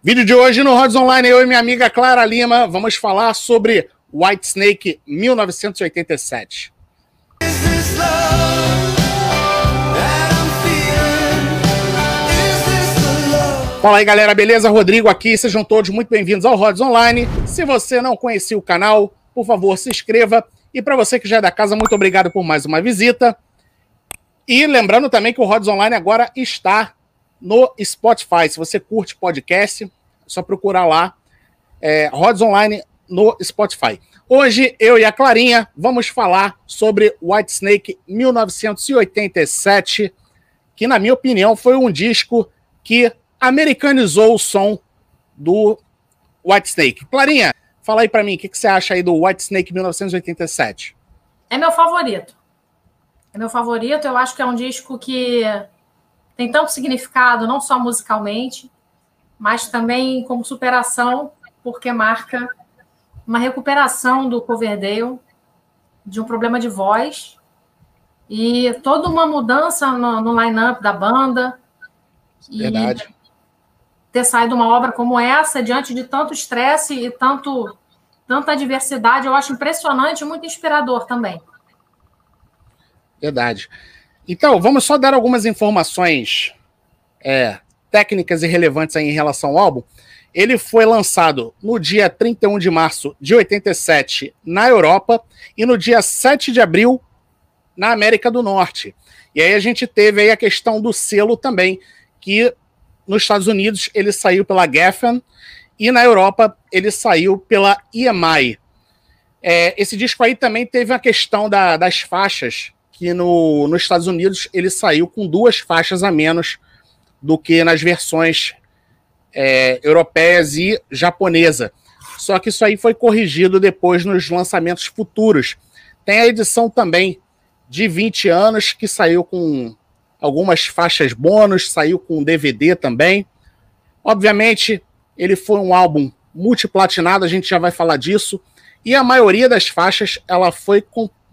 Vídeo de hoje no Rods Online, eu e minha amiga Clara Lima vamos falar sobre White Snake 1987. Fala aí galera, beleza? Rodrigo aqui, sejam todos muito bem-vindos ao Rods Online. Se você não conhecia o canal, por favor, se inscreva. E para você que já é da casa, muito obrigado por mais uma visita. E lembrando também que o Rods Online agora está no Spotify. Se você curte podcast, é só procurar lá, é, Rods Online no Spotify. Hoje, eu e a Clarinha vamos falar sobre White Snake 1987, que, na minha opinião, foi um disco que americanizou o som do White Snake. Clarinha, fala aí para mim, o que, que, você acha aí do White Snake 1987? É meu favorito. É meu favorito, eu acho que é um disco que tem tanto significado, não só musicalmente, mas também como superação, porque marca uma recuperação do Coverdale, de um problema de voz, e toda uma mudança no, no line-up da banda. Verdade. ter saído uma obra como essa, diante de tanto estresse e tanto, tanta adversidade, eu acho impressionante e muito inspirador também. Verdade. Então, vamos só dar algumas informações é, técnicas e relevantes em relação ao álbum. Ele foi lançado no dia 31 de março de 87 na Europa e no dia 7 de abril na América do Norte. E aí a gente teve aí a questão do selo também, que nos Estados Unidos ele saiu pela Geffen e na Europa ele saiu pela EMI. É, esse disco aí também teve a questão da, das faixas, que no, nos Estados Unidos ele saiu com duas faixas a menos do que nas versões é, europeias e japonesa. Só que isso aí foi corrigido depois nos lançamentos futuros. Tem a edição também de 20 anos, que saiu com algumas faixas bônus, saiu com DVD também. Obviamente, ele foi um álbum multiplatinado, a gente já vai falar disso. E a maioria das faixas ela foi,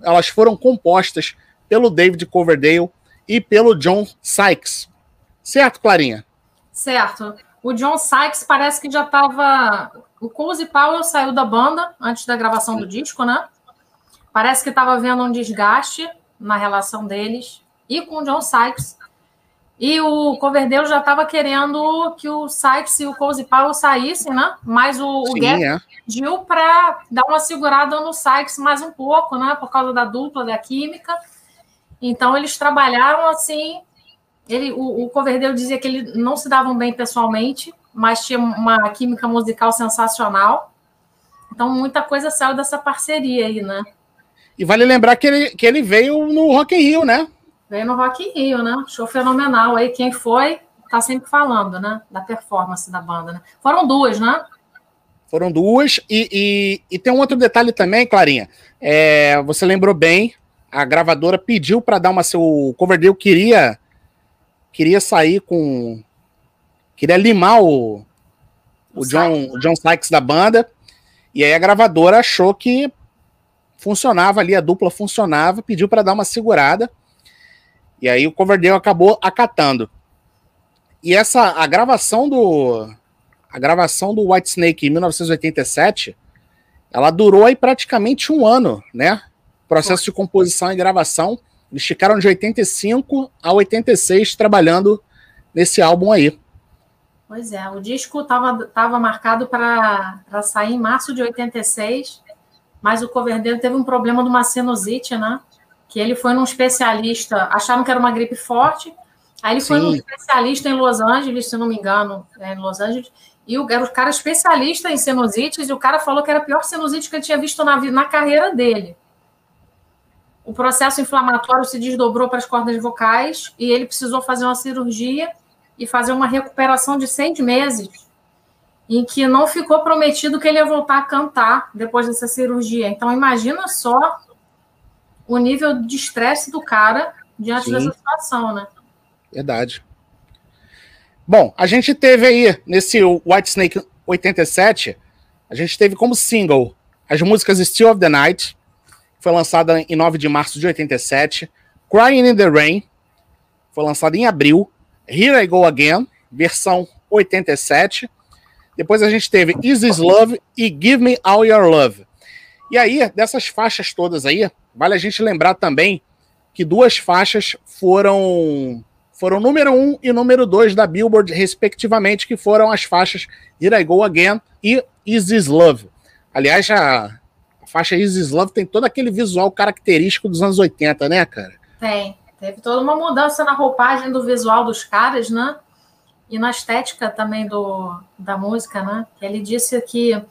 elas foram compostas pelo David Coverdale e pelo John Sykes. Certo, Clarinha? Certo. O John Sykes parece que já estava. O Cozy Powell saiu da banda antes da gravação do disco, né? Parece que estava vendo um desgaste na relação deles e com o John Sykes. E o Coverdale já estava querendo que o Sykes e o Cozy Powell saíssem, né? Mas o, Sim, o Gap é. pediu para dar uma segurada no Sykes mais um pouco, né? Por causa da dupla, da química. Então eles trabalharam assim. Ele, o, o Coverdale dizia que eles não se davam bem pessoalmente, mas tinha uma química musical sensacional. Então muita coisa saiu dessa parceria aí, né? E vale lembrar que ele, que ele veio no Rock in Rio, né? Veio no Rock in Rio, né? Show fenomenal. Aí quem foi tá sempre falando, né? Da performance da banda, né? Foram duas, né? Foram duas. E, e, e tem um outro detalhe também, Clarinha. É, você lembrou bem, a gravadora pediu para dar uma. O Coverdale queria queria sair com. Queria limar o, o, John, o John Sykes da banda. E aí a gravadora achou que funcionava ali, a dupla funcionava, pediu para dar uma segurada. E aí o Coverdale acabou acatando. E essa a gravação do a gravação do White Snake em 1987, ela durou aí praticamente um ano, né? Processo de composição e gravação. Eles ficaram de 85 a 86 trabalhando nesse álbum aí. Pois é, o disco estava tava marcado para sair em março de 86, mas o Coverdale teve um problema de uma sinusite, né? Que ele foi num especialista, acharam que era uma gripe forte, aí ele Sim. foi num especialista em Los Angeles, se não me engano, é, em Los Angeles, e o, era o cara especialista em sinusites, e o cara falou que era a pior sinusite que ele tinha visto na, na carreira dele o processo inflamatório se desdobrou para as cordas vocais e ele precisou fazer uma cirurgia e fazer uma recuperação de seis meses, em que não ficou prometido que ele ia voltar a cantar depois dessa cirurgia. Então, imagina só o nível de estresse do cara diante Sim. dessa situação, né? Verdade. Bom, a gente teve aí, nesse White Snake 87, a gente teve como single as músicas Still of the Night, foi lançada em 9 de março de 87. Crying in the Rain foi lançada em abril. Here I Go Again, versão 87. Depois a gente teve Is This Love e Give Me All Your Love. E aí, dessas faixas todas aí, vale a gente lembrar também que duas faixas foram foram número um e número dois da Billboard, respectivamente, que foram as faixas Here I Go Again e Is This Love. Aliás, a faixa Is This Love tem todo aquele visual característico dos anos 80, né, cara? Tem. Teve toda uma mudança na roupagem do visual dos caras, né? E na estética também do, da música, né? Ele disse que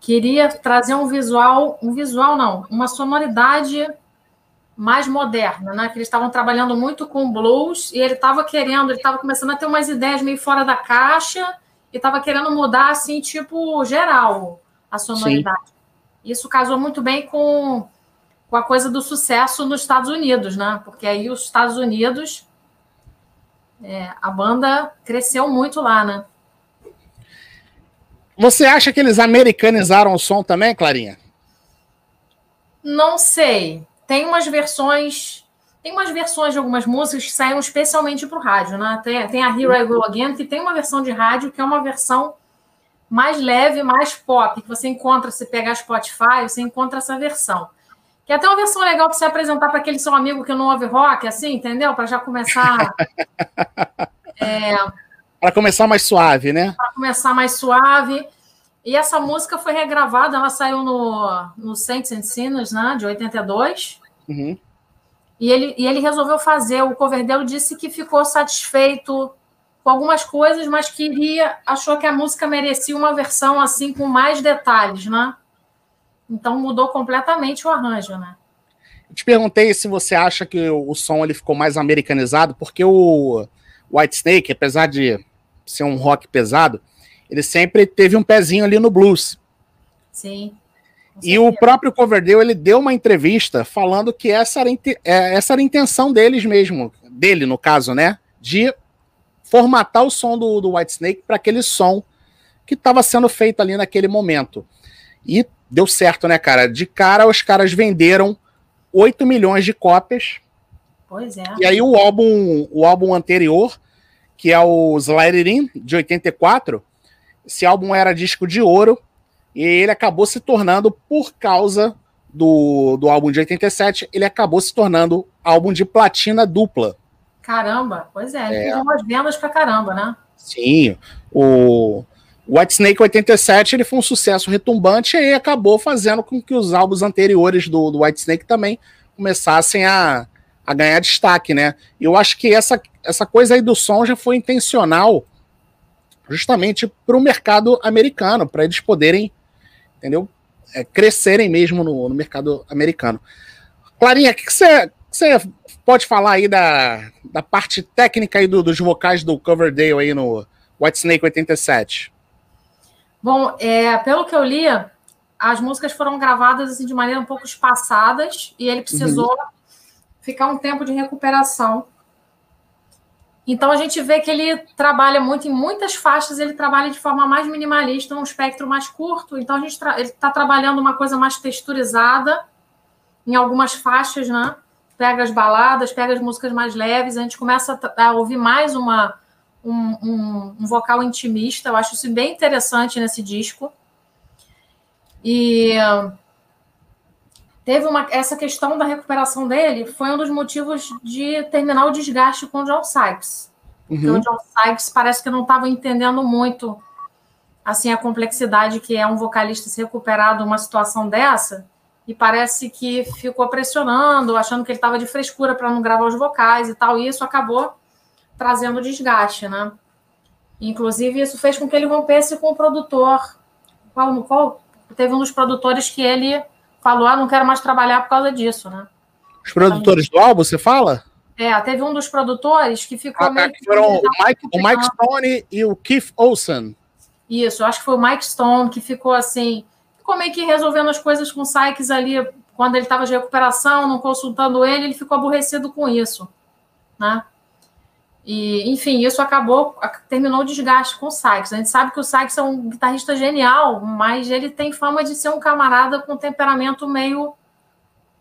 queria trazer um visual, um visual não, uma sonoridade mais moderna, né? Que eles estavam trabalhando muito com blues e ele estava querendo, ele estava começando a ter umas ideias meio fora da caixa e estava querendo mudar assim, tipo geral, a sonoridade. Sim. Isso casou muito bem com, com a coisa do sucesso nos Estados Unidos, né? Porque aí os Estados Unidos é, a banda cresceu muito lá, né? Você acha que eles americanizaram o som também, Clarinha? Não sei. Tem umas versões. Tem umas versões de algumas músicas que saíram especialmente para o rádio, né? Tem, tem a Here I Go Again, que tem uma versão de rádio que é uma versão mais leve, mais pop, que você encontra, se pegar Spotify, você encontra essa versão. Que é até uma versão legal para você apresentar para aquele seu amigo que não ouve rock, assim, entendeu? Para já começar. é, para começar mais suave, né? Para começar mais suave. E essa música foi regravada, ela saiu no, no Saints and Sinners, né, de 82. Uhum. E, ele, e ele resolveu fazer. O Coverdale disse que ficou satisfeito com algumas coisas, mas queria, achou que a música merecia uma versão assim com mais detalhes, né? Então mudou completamente o arranjo, né? Eu te perguntei se você acha que o som ele ficou mais americanizado, porque o White Snake, apesar de ser um rock pesado, ele sempre teve um pezinho ali no blues. Sim. E o próprio Coverdale ele deu uma entrevista falando que essa era, é, essa era a intenção deles mesmo, dele no caso, né? De formatar o som do, do White Snake para aquele som que estava sendo feito ali naquele momento. E deu certo, né, cara? De cara, os caras venderam 8 milhões de cópias. Pois é. E aí o álbum, o álbum anterior, que é o Slide It In, de 84, esse álbum era disco de ouro, e ele acabou se tornando, por causa do, do álbum de 87, ele acabou se tornando álbum de platina dupla. Caramba, pois é, ele é. umas vendas pra caramba, né? Sim, o, o White Snake 87 ele foi um sucesso retumbante e acabou fazendo com que os álbuns anteriores do, do White Snake também começassem a, a ganhar destaque, né? E eu acho que essa, essa coisa aí do som já foi intencional justamente para o mercado americano, para eles poderem, entendeu? É, crescerem mesmo no, no, mercado americano. Clarinha, o que você pode falar aí da, da parte técnica aí do, dos vocais do Coverdale aí no White Snake 87? Bom, é, pelo que eu li, as músicas foram gravadas assim, de maneira um pouco espaçadas e ele precisou uhum. ficar um tempo de recuperação. Então a gente vê que ele trabalha muito em muitas faixas, ele trabalha de forma mais minimalista, um espectro mais curto. Então a gente tra ele está trabalhando uma coisa mais texturizada em algumas faixas, né? Pega as baladas, pega as músicas mais leves, a gente começa a, ouvir mais uma um, um, um, vocal intimista. Eu acho isso bem interessante nesse disco. E teve uma essa questão da recuperação dele foi um dos motivos de terminar o desgaste com o John Sykes. Uhum. o John Sykes parece que não estava entendendo muito assim a complexidade que é um vocalista se recuperar de uma situação dessa e parece que ficou pressionando, achando que ele estava de frescura para não gravar os vocais e tal, e isso acabou trazendo desgaste, né? Inclusive, isso fez com que ele rompesse com o produtor. Qual, qual, teve um dos produtores que ele falou: ah, não quero mais trabalhar por causa disso, né? Os produtores do álbum, você fala? É, teve um dos produtores que ficou ah, tá, meio. Que foram o Mike, o Mike Stone e o Keith Olsen. Isso, acho que foi o Mike Stone que ficou assim. Ficou meio que resolvendo as coisas com o Sykes ali, quando ele estava de recuperação, não consultando ele, ele ficou aborrecido com isso, né? E, enfim, isso acabou, terminou o desgaste com o Sykes. A gente sabe que o Sykes é um guitarrista genial, mas ele tem fama de ser um camarada com temperamento meio,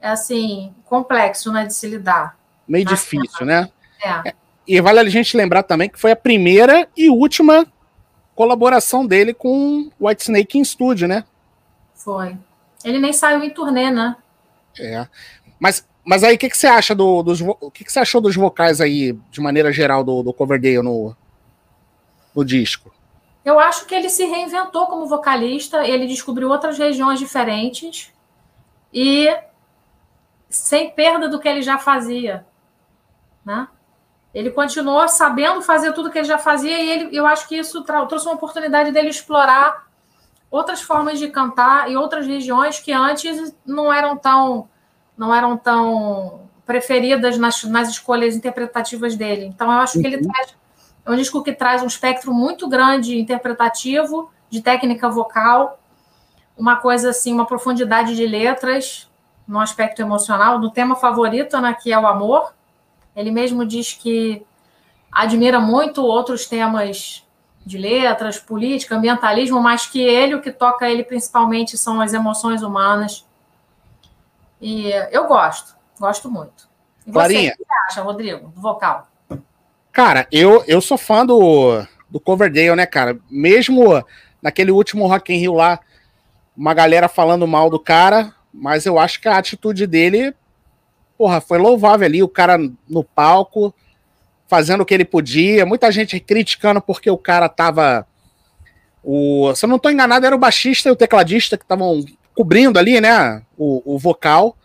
assim, complexo, né, de se lidar. Meio difícil, né? É. E vale a gente lembrar também que foi a primeira e última colaboração dele com o White Snake em estúdio, né? Foi. Ele nem saiu em turnê, né? É. Mas, mas aí, o que, que você acha do, dos. O que, que você achou dos vocais aí, de maneira geral, do, do Coverdale no, no disco? Eu acho que ele se reinventou como vocalista, ele descobriu outras regiões diferentes e sem perda do que ele já fazia, né? Ele continuou sabendo fazer tudo que ele já fazia e ele, eu acho que isso trouxe uma oportunidade dele explorar outras formas de cantar e outras regiões que antes não eram tão não eram tão preferidas nas, nas escolhas interpretativas dele. Então eu acho que ele uhum. traz é um disco que traz um espectro muito grande interpretativo de técnica vocal, uma coisa assim, uma profundidade de letras no aspecto emocional, do tema favorito, né, que é o amor. Ele mesmo diz que admira muito outros temas de letras, política, ambientalismo, mas que ele, o que toca ele principalmente são as emoções humanas. E eu gosto, gosto muito. E Clarinha. você, o que acha, Rodrigo, do vocal? Cara, eu, eu sou fã do, do Coverdale, né, cara? Mesmo naquele último Rock in Rio lá, uma galera falando mal do cara, mas eu acho que a atitude dele, porra, foi louvável ali, o cara no palco, fazendo o que ele podia, muita gente criticando porque o cara tava... O, se eu não tô enganado, era o baixista e o tecladista que estavam cobrindo ali, né, o, o vocal.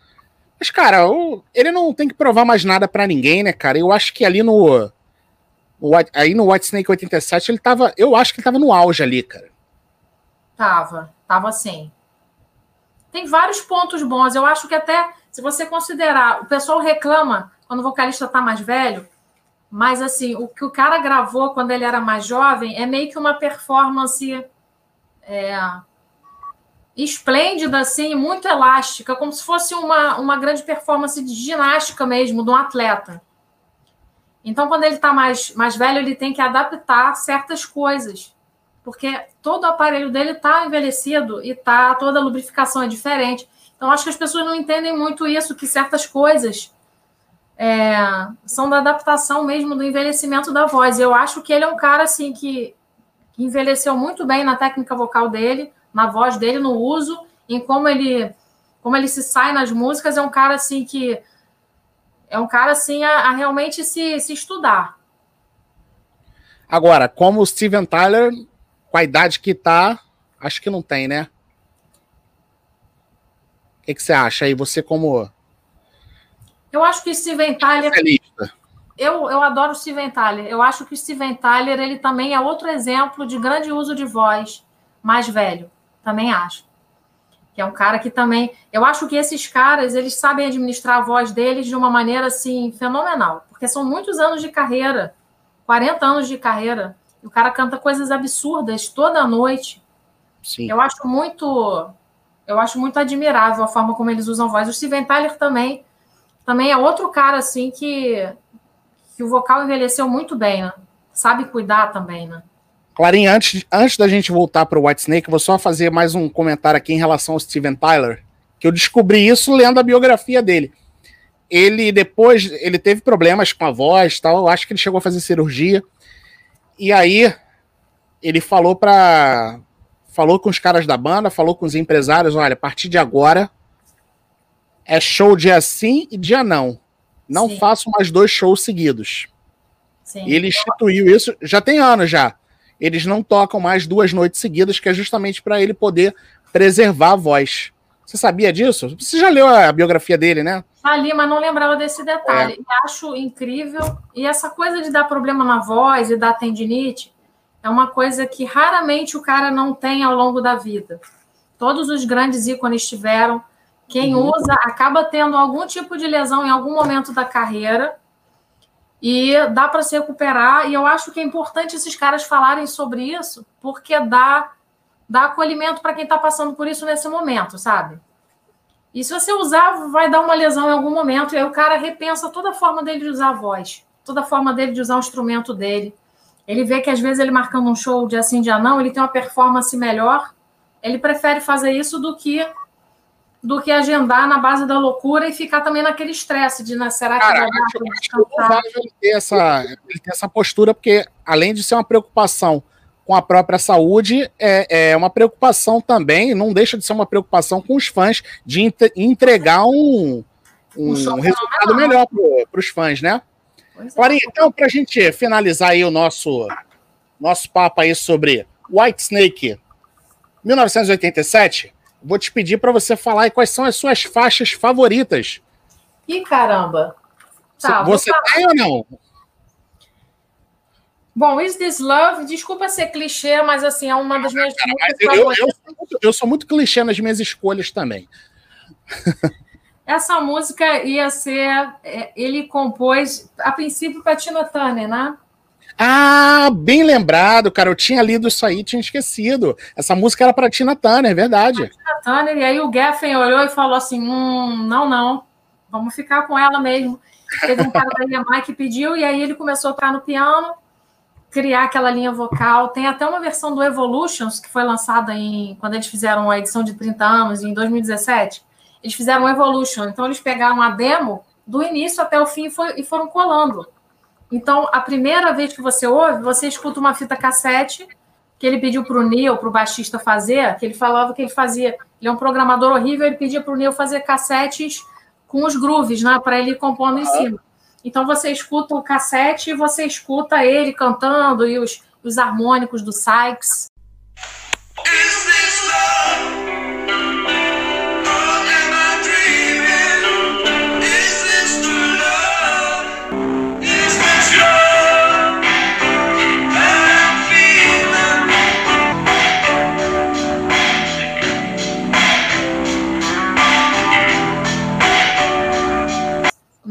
Mas, cara, o, ele não tem que provar mais nada para ninguém, né, cara? Eu acho que ali no White, aí no White Snake 87, ele tava. Eu acho que ele tava no auge ali, cara. Tava, tava sim. Tem vários pontos bons. Eu acho que até, se você considerar, o pessoal reclama quando o vocalista tá mais velho, mas assim, o que o cara gravou quando ele era mais jovem é meio que uma performance é, esplêndida, assim, muito elástica, como se fosse uma, uma grande performance de ginástica mesmo, de um atleta. Então, quando ele está mais, mais velho, ele tem que adaptar certas coisas, porque todo o aparelho dele está envelhecido e tá toda a lubrificação é diferente. Então, acho que as pessoas não entendem muito isso, que certas coisas é, são da adaptação mesmo do envelhecimento da voz. Eu acho que ele é um cara assim que, que envelheceu muito bem na técnica vocal dele, na voz dele, no uso, em como ele como ele se sai nas músicas. É um cara assim que é um cara assim a, a realmente se, se estudar. Agora, como o Steven Tyler, com a idade que tá, acho que não tem, né? O que, que você acha aí? Você como. Eu acho que o Steven Tyler. Eu, eu adoro o Steven Tyler. Eu acho que o Steven Tyler ele também é outro exemplo de grande uso de voz mais velho. Também acho que é um cara que também. Eu acho que esses caras eles sabem administrar a voz deles de uma maneira assim fenomenal, porque são muitos anos de carreira 40 anos de carreira. E o cara canta coisas absurdas toda noite. Sim. Eu acho muito. Eu acho muito admirável a forma como eles usam voz. O Steven Tyler também. Também é outro cara assim que, que o vocal envelheceu muito bem, né? Sabe cuidar também, né? Clarinha, antes, antes da gente voltar para o White Snake, vou só fazer mais um comentário aqui em relação ao Steven Tyler, que eu descobri isso lendo a biografia dele. Ele depois, ele teve problemas com a voz, tal, eu acho que ele chegou a fazer cirurgia. E aí ele falou para falou com os caras da banda, falou com os empresários, olha, a partir de agora é show dia sim e dia não. Não sim. faço mais dois shows seguidos. Sim. Ele instituiu isso já tem anos já eles não tocam mais duas noites seguidas, que é justamente para ele poder preservar a voz. Você sabia disso? Você já leu a biografia dele, né? Ali, mas não lembrava desse detalhe. É. Acho incrível. E essa coisa de dar problema na voz e dar tendinite é uma coisa que raramente o cara não tem ao longo da vida. Todos os grandes ícones tiveram. Quem uhum. usa acaba tendo algum tipo de lesão em algum momento da carreira e dá para se recuperar. E eu acho que é importante esses caras falarem sobre isso, porque dá, dá acolhimento para quem está passando por isso nesse momento, sabe? E se você usar, vai dar uma lesão em algum momento, e aí o cara repensa toda a forma dele de usar a voz, toda a forma dele de usar o instrumento dele. Ele vê que às vezes ele marcando um show de assim, dia não, ele tem uma performance melhor, ele prefere fazer isso do que do que agendar na base da loucura e ficar também naquele estresse de, né, será que Cara, vai dar para descansar? Ele ter, essa, ele ter essa postura, porque além de ser uma preocupação com a própria saúde, é, é uma preocupação também, não deixa de ser uma preocupação com os fãs de entregar um, um, um resultado melhor para os fãs, né? Agora, é. então, para a gente finalizar aí o nosso, nosso papo aí sobre White Snake 1987, vou te pedir para você falar quais são as suas faixas favoritas. Ih, caramba! Tá, você tem ou não? Bom, Is This Love, desculpa ser clichê, mas assim, é uma das minhas Cara, eu, eu, eu, eu, sou muito clichê nas minhas escolhas também. Essa música ia ser. É, ele compôs, a princípio, para Tina Turner, né? Ah, bem lembrado, cara. Eu tinha lido isso aí, tinha esquecido. Essa música era para Tina Turner, é verdade. Tina Turner, e aí o Geffen olhou e falou assim: hum, não, não, vamos ficar com ela mesmo. Teve um cara da EMI que pediu, e aí ele começou a tocar no piano, criar aquela linha vocal. Tem até uma versão do Evolutions, que foi lançada em quando eles fizeram a edição de 30 anos, em 2017 eles fizeram Evolution. Então, eles pegaram a demo do início até o fim e foram colando. Então, a primeira vez que você ouve, você escuta uma fita cassete que ele pediu para o Neil, para o baixista fazer, que ele falava que ele fazia. Ele é um programador horrível, ele pedia para o Neil fazer cassetes com os grooves, né, para ele ir compondo em cima. Então você escuta o cassete e você escuta ele cantando e os, os harmônicos do Sykes.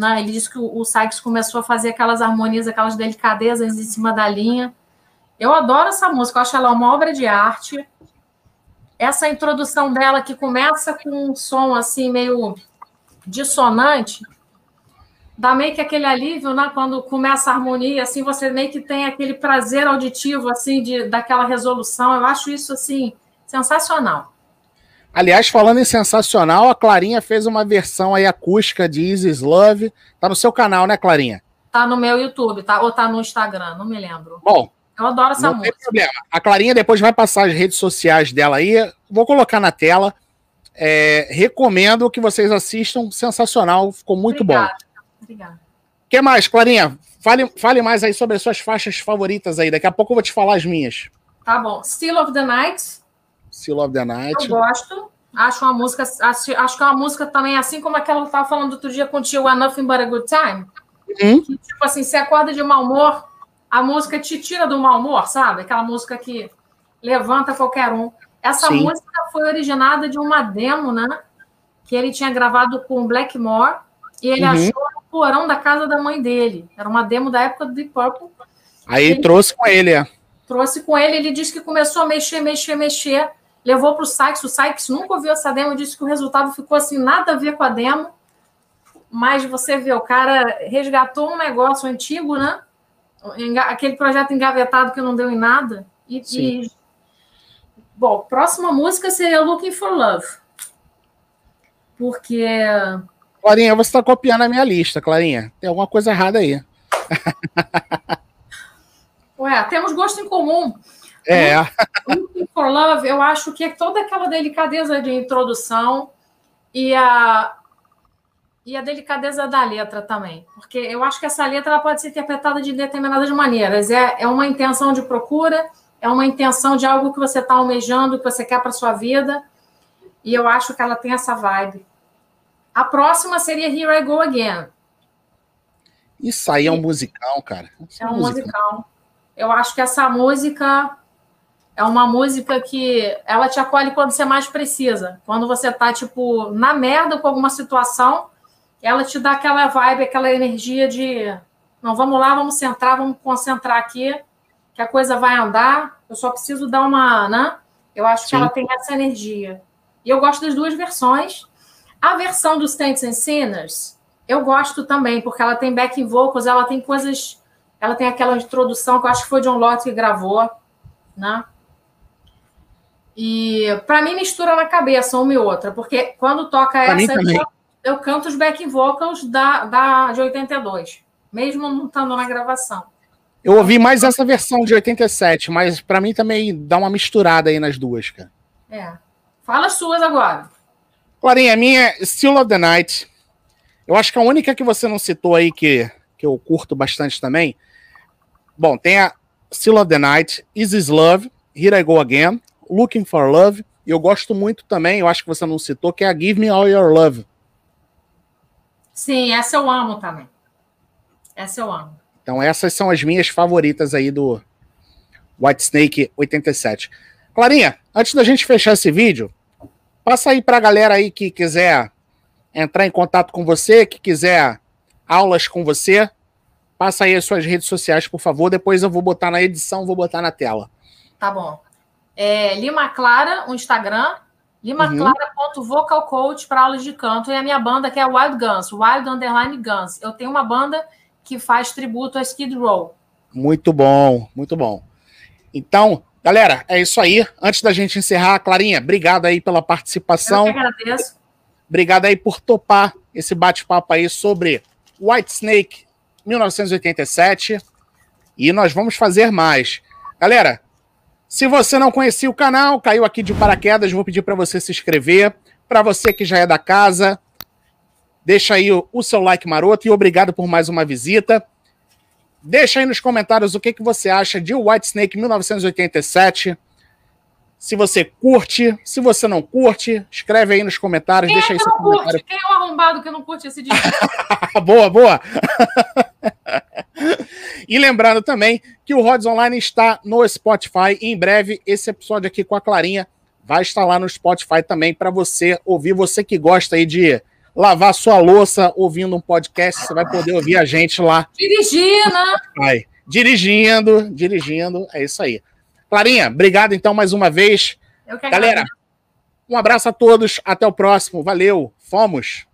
Né? Ele disse que o, o Sykes começou a fazer aquelas harmonias, aquelas delicadezas em cima da linha. Eu adoro essa música, eu acho ela uma obra de arte. Essa introdução dela que começa com um som assim meio dissonante, dá meio que aquele alívio, né? Quando começa a harmonia, assim, você meio que tem aquele prazer auditivo, assim, de, daquela resolução. Eu acho isso, assim, sensacional. Aliás, falando em sensacional, a Clarinha fez uma versão aí acústica de Isis Love. Tá no seu canal, né, Clarinha? Tá no meu YouTube, tá? Ou tá no Instagram, não me lembro. Bom. Eu adoro essa não música. Tem problema. A Clarinha depois vai passar as redes sociais dela aí. Vou colocar na tela. É, recomendo que vocês assistam. Sensacional, ficou muito Obrigada. bom. Obrigada. O que mais, Clarinha? Fale, fale mais aí sobre as suas faixas favoritas aí. Daqui a pouco eu vou te falar as minhas. Tá bom. Still of the Night Still of the Night. Eu gosto. Acho uma música, acho, acho que é uma música também, assim como aquela que eu estava falando outro dia contigo, A Nothing But a Good Time. Uhum. Que, tipo assim, você acorda de mau humor, a música te tira do mau humor, sabe? Aquela música que levanta qualquer um. Essa Sim. música foi originada de uma demo, né? Que ele tinha gravado com Blackmore e ele uhum. achou no porão da casa da mãe dele. Era uma demo da época do Deep Purple. Aí ele trouxe com ele, é. Trouxe com ele, ele disse que começou a mexer, mexer, mexer levou para o Sykes, o Sykes nunca ouviu essa demo, disse que o resultado ficou assim, nada a ver com a demo, mas você vê, o cara resgatou um negócio antigo, né? Aquele projeto engavetado que não deu em nada. E, e... Bom, próxima música seria Looking for Love. Porque. Clarinha, você está copiando a minha lista, Clarinha. Tem alguma coisa errada aí. Ué, temos gosto em comum. É. Looking for Love, eu acho que é toda aquela delicadeza de introdução e a, e a delicadeza da letra também. Porque eu acho que essa letra ela pode ser interpretada de determinadas maneiras. É, é uma intenção de procura, é uma intenção de algo que você está almejando, que você quer para sua vida. E eu acho que ela tem essa vibe. A próxima seria Here I Go Again. Isso aí é um musical, cara. Isso é um musical. musical. Eu acho que essa música é uma música que ela te acolhe quando você mais precisa. Quando você tá, tipo, na merda com alguma situação, ela te dá aquela vibe, aquela energia de não, vamos lá, vamos centrar, vamos concentrar aqui, que a coisa vai andar. Eu só preciso dar uma, né? Eu acho Sim. que ela tem essa energia. E eu gosto das duas versões. A versão dos Saints and Sinners, eu gosto também, porque ela tem backing vocals, ela tem coisas. Ela tem aquela introdução que eu acho que foi John Lott que gravou, né? E para mim mistura na cabeça uma e outra, porque quando toca pra essa, eu, eu, canto os back vocals da, da, de 82, mesmo não estando na gravação. Eu ouvi mais essa versão de 87, mas para mim também dá uma misturada aí nas duas, cara. É. Fala as suas agora. Clarinha, a minha é Still of the Night. Eu acho que a única que você não citou aí, que, que eu curto bastante também. Bom, tem a Still of the Night, Is This Love, Here I Go Again, Looking for Love. E eu gosto muito também, eu acho que você não citou, que é a Give Me All Your Love. Sim, essa eu amo também. Essa eu amo. Então essas são as minhas favoritas aí do White Snake 87. Clarinha, antes da gente fechar esse vídeo, passa aí para a galera aí que quiser entrar em contato com você, que quiser aulas com você, passa aí as suas redes sociais, por favor. Depois eu vou botar na edição, vou botar na tela. Tá bom. É, Lima Clara, o Instagram, limaclara.vocalcoach para aulas de canto, e a minha banda que é Wild Guns, Wild Underline Guns. Eu tenho uma banda que faz tributo a Skid Row. Muito bom, muito bom. Então, galera, é isso aí. Antes da gente encerrar, Clarinha, obrigado aí pela participação. Eu que agradeço. Obrigado aí por topar esse bate-papo aí sobre White Snake 1987. E nós vamos fazer mais. Galera, se você não conhecia o canal, caiu aqui de paraquedas, vou pedir para você se inscrever. Para você que já é da casa, deixa aí o, o, seu like maroto e obrigado por mais uma visita. Deixa aí nos comentários o que, que você acha de White Snake 1987. Se você curte, se você não curte, escreve aí nos comentários, Quem deixa é seu comentário. Curte? Quem é o arrombado que não curte esse disco? boa, boa. e lembrando também que o Rods Online está no Spotify em breve esse episódio aqui com a Clarinha vai estar lá no Spotify também para você ouvir, você que gosta aí de lavar sua louça ouvindo um podcast, você vai poder ouvir a gente lá. Dirigindo, né? Vai. Dirigindo, dirigindo, é isso aí. Clarinha, obrigado então mais uma vez. Galera, um abraço a todos, até o próximo. Valeu, fomos!